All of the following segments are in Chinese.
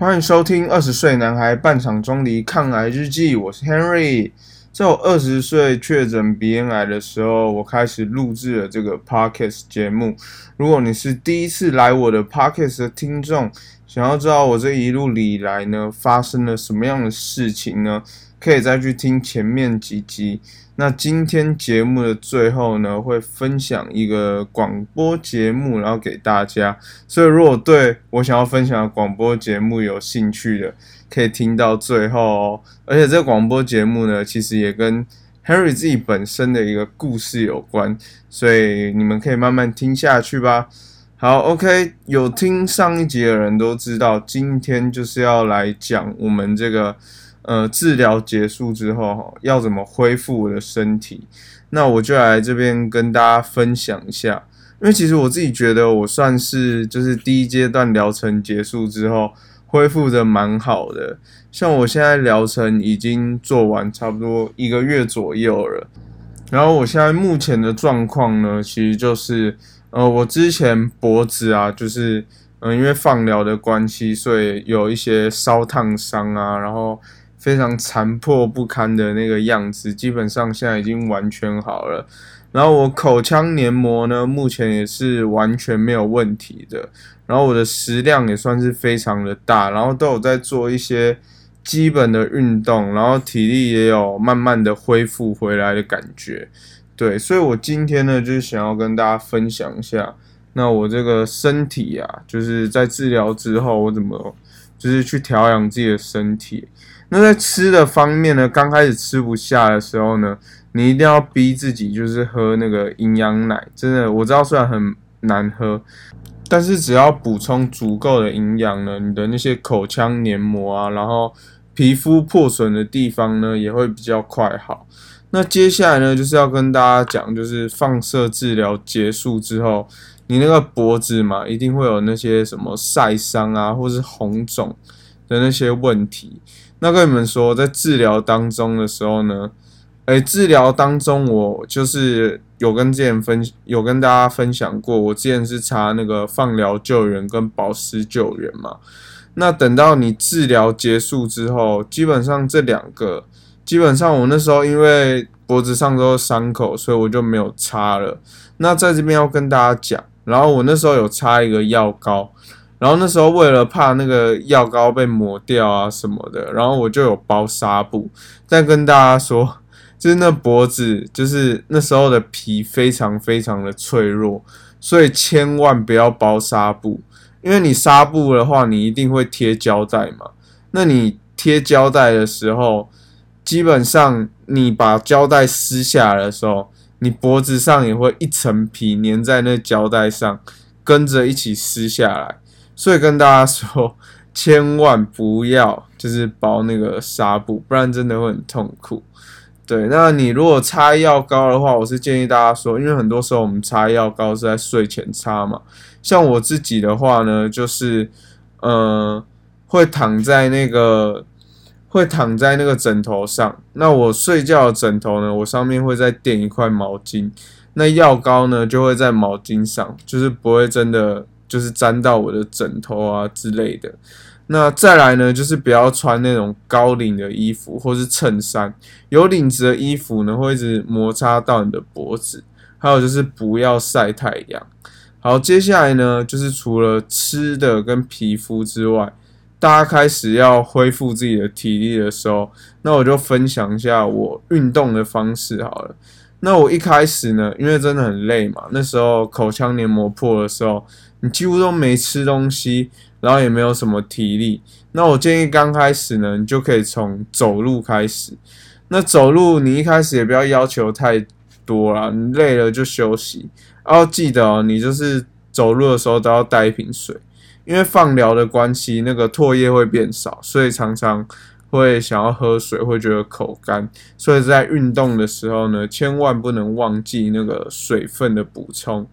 欢迎收听《二十岁男孩半场中离抗癌日记》，我是 Henry。在我二十岁确诊鼻咽癌的时候，我开始录制了这个 Podcast 节目。如果你是第一次来我的 Podcast 的听众，想要知道我这一路以来呢发生了什么样的事情呢？可以再去听前面几集。那今天节目的最后呢，会分享一个广播节目，然后给大家。所以如果对我想要分享的广播节目有兴趣的，可以听到最后哦。而且这广播节目呢，其实也跟 Harry 自己本身的一个故事有关，所以你们可以慢慢听下去吧。好，OK，有听上一集的人都知道，今天就是要来讲我们这个。呃，治疗结束之后，要怎么恢复我的身体？那我就来这边跟大家分享一下。因为其实我自己觉得，我算是就是第一阶段疗程结束之后恢复的蛮好的。像我现在疗程已经做完差不多一个月左右了。然后我现在目前的状况呢，其实就是呃，我之前脖子啊，就是嗯，因为放疗的关系，所以有一些烧烫伤啊，然后。非常残破不堪的那个样子，基本上现在已经完全好了。然后我口腔黏膜呢，目前也是完全没有问题的。然后我的食量也算是非常的大，然后都有在做一些基本的运动，然后体力也有慢慢的恢复回来的感觉。对，所以我今天呢，就是想要跟大家分享一下，那我这个身体啊，就是在治疗之后，我怎么就是去调养自己的身体。那在吃的方面呢，刚开始吃不下的时候呢，你一定要逼自己，就是喝那个营养奶。真的，我知道虽然很难喝，但是只要补充足够的营养呢，你的那些口腔黏膜啊，然后皮肤破损的地方呢，也会比较快好。那接下来呢，就是要跟大家讲，就是放射治疗结束之后，你那个脖子嘛，一定会有那些什么晒伤啊，或是红肿的那些问题。那跟你们说，在治疗当中的时候呢，哎，治疗当中我就是有跟之前分有跟大家分享过，我之前是插那个放疗救援跟保湿救援嘛。那等到你治疗结束之后，基本上这两个，基本上我那时候因为脖子上都是伤口，所以我就没有擦了。那在这边要跟大家讲，然后我那时候有擦一个药膏。然后那时候为了怕那个药膏被抹掉啊什么的，然后我就有包纱布。但跟大家说，就是那脖子，就是那时候的皮非常非常的脆弱，所以千万不要包纱布，因为你纱布的话，你一定会贴胶带嘛。那你贴胶带的时候，基本上你把胶带撕下来的时候，你脖子上也会一层皮粘在那胶带上，跟着一起撕下来。所以跟大家说，千万不要就是包那个纱布，不然真的会很痛苦。对，那你如果擦药膏的话，我是建议大家说，因为很多时候我们擦药膏是在睡前擦嘛。像我自己的话呢，就是呃会躺在那个会躺在那个枕头上。那我睡觉的枕头呢，我上面会再垫一块毛巾，那药膏呢就会在毛巾上，就是不会真的。就是沾到我的枕头啊之类的。那再来呢，就是不要穿那种高领的衣服或是衬衫，有领子的衣服呢会一直摩擦到你的脖子。还有就是不要晒太阳。好，接下来呢，就是除了吃的跟皮肤之外，大家开始要恢复自己的体力的时候，那我就分享一下我运动的方式好了。那我一开始呢，因为真的很累嘛，那时候口腔黏膜破的时候。你几乎都没吃东西，然后也没有什么体力。那我建议刚开始呢，你就可以从走路开始。那走路你一开始也不要要求太多啦，你累了就休息。然后记得哦，你就是走路的时候都要带一瓶水，因为放疗的关系，那个唾液会变少，所以常常会想要喝水，会觉得口干。所以在运动的时候呢，千万不能忘记那个水分的补充。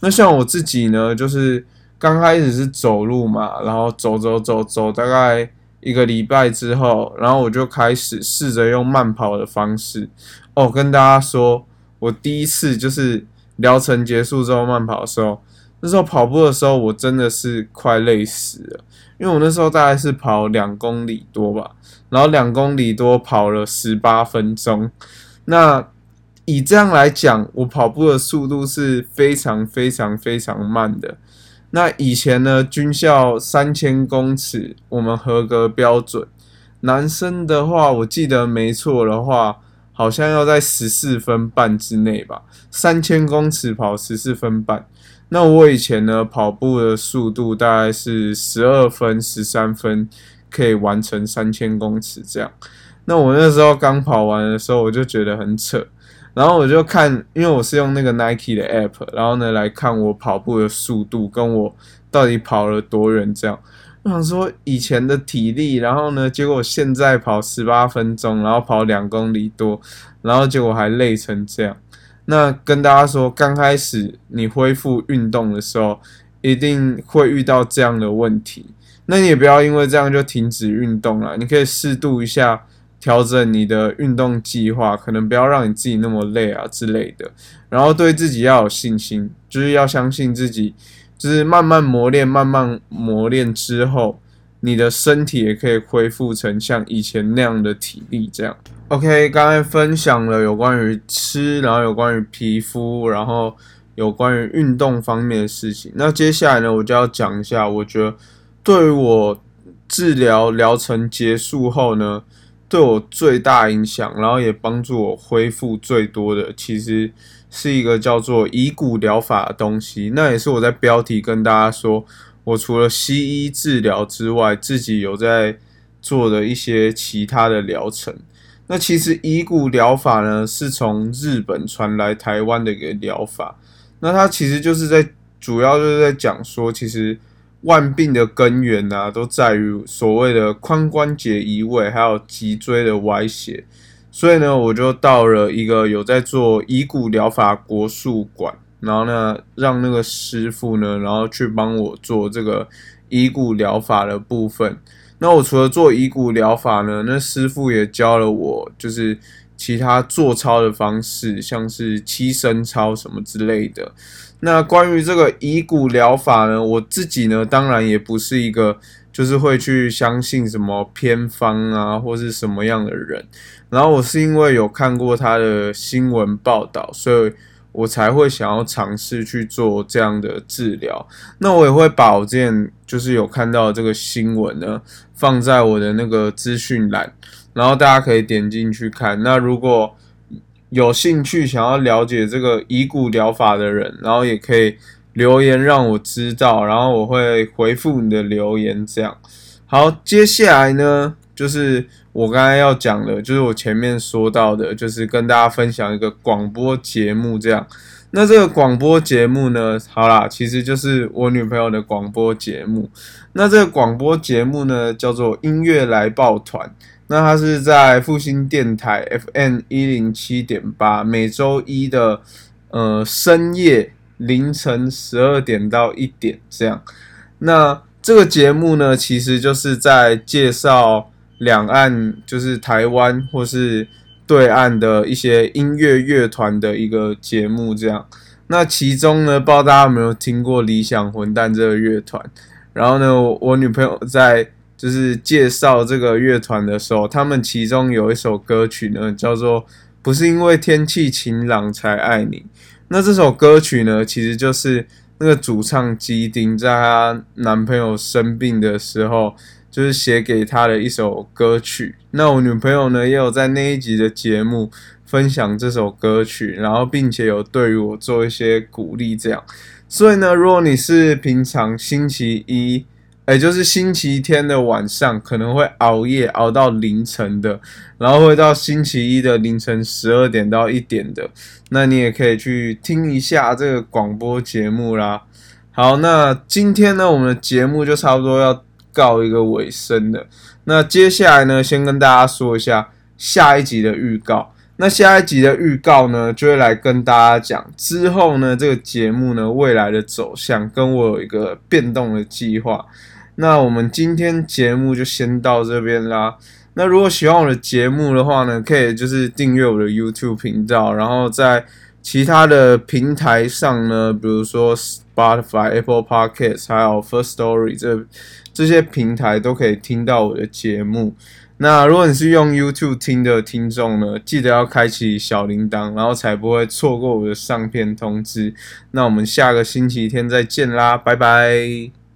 那像我自己呢，就是刚开始是走路嘛，然后走走走走，大概一个礼拜之后，然后我就开始试着用慢跑的方式。哦，跟大家说，我第一次就是疗程结束之后慢跑的时候，那时候跑步的时候，我真的是快累死了，因为我那时候大概是跑两公里多吧，然后两公里多跑了十八分钟。那以这样来讲，我跑步的速度是非常非常非常慢的。那以前呢，军校三千公尺，我们合格标准，男生的话，我记得没错的话，好像要在十四分半之内吧。三千公尺跑十四分半。那我以前呢，跑步的速度大概是十二分、十三分，可以完成三千公尺这样。那我那时候刚跑完的时候，我就觉得很扯，然后我就看，因为我是用那个 Nike 的 App，然后呢来看我跑步的速度，跟我到底跑了多远这样。我想说以前的体力，然后呢，结果现在跑十八分钟，然后跑两公里多，然后结果还累成这样。那跟大家说，刚开始你恢复运动的时候，一定会遇到这样的问题。那你也不要因为这样就停止运动了，你可以适度一下调整你的运动计划，可能不要让你自己那么累啊之类的。然后对自己要有信心，就是要相信自己，就是慢慢磨练，慢慢磨练之后。你的身体也可以恢复成像以前那样的体力，这样。OK，刚才分享了有关于吃，然后有关于皮肤，然后有关于运动方面的事情。那接下来呢，我就要讲一下，我觉得对于我治疗疗程结束后呢，对我最大影响，然后也帮助我恢复最多的，其实是一个叫做以骨疗法的东西。那也是我在标题跟大家说。我除了西医治疗之外，自己有在做的一些其他的疗程。那其实以骨疗法呢，是从日本传来台湾的一个疗法。那它其实就是在主要就是在讲说，其实万病的根源啊，都在于所谓的髋关节移位，还有脊椎的歪斜。所以呢，我就到了一个有在做以骨疗法国术馆。然后呢，让那个师傅呢，然后去帮我做这个遗骨疗法的部分。那我除了做遗骨疗法呢，那师傅也教了我，就是其他做操的方式，像是七身操什么之类的。那关于这个遗骨疗法呢，我自己呢，当然也不是一个就是会去相信什么偏方啊，或是什么样的人。然后我是因为有看过他的新闻报道，所以。我才会想要尝试去做这样的治疗。那我也会把我之前就是有看到这个新闻呢，放在我的那个资讯栏，然后大家可以点进去看。那如果有兴趣想要了解这个遗骨疗法的人，然后也可以留言让我知道，然后我会回复你的留言。这样好，接下来呢？就是我刚才要讲的，就是我前面说到的，就是跟大家分享一个广播节目这样。那这个广播节目呢，好啦，其实就是我女朋友的广播节目。那这个广播节目呢，叫做音乐来报团。那它是在复兴电台 FM 一零七点八，每周一的呃深夜凌晨十二点到一点这样。那这个节目呢，其实就是在介绍。两岸就是台湾或是对岸的一些音乐乐团的一个节目，这样。那其中呢，不知道大家有没有听过理想混蛋这个乐团？然后呢，我女朋友在就是介绍这个乐团的时候，他们其中有一首歌曲呢，叫做《不是因为天气晴朗才爱你》。那这首歌曲呢，其实就是那个主唱基丁在她男朋友生病的时候。就是写给他的一首歌曲。那我女朋友呢，也有在那一集的节目分享这首歌曲，然后并且有对于我做一些鼓励，这样。所以呢，如果你是平常星期一，也就是星期天的晚上，可能会熬夜熬到凌晨的，然后会到星期一的凌晨十二点到一点的，那你也可以去听一下这个广播节目啦。好，那今天呢，我们的节目就差不多要。告一个尾声的，那接下来呢，先跟大家说一下下一集的预告。那下一集的预告呢，就会来跟大家讲之后呢，这个节目呢未来的走向，跟我有一个变动的计划。那我们今天节目就先到这边啦。那如果喜欢我的节目的话呢，可以就是订阅我的 YouTube 频道，然后在。其他的平台上呢，比如说 Spotify、Apple Podcasts，还有 First Story 这这些平台都可以听到我的节目。那如果你是用 YouTube 听的听众呢，记得要开启小铃铛，然后才不会错过我的上片通知。那我们下个星期天再见啦，拜拜。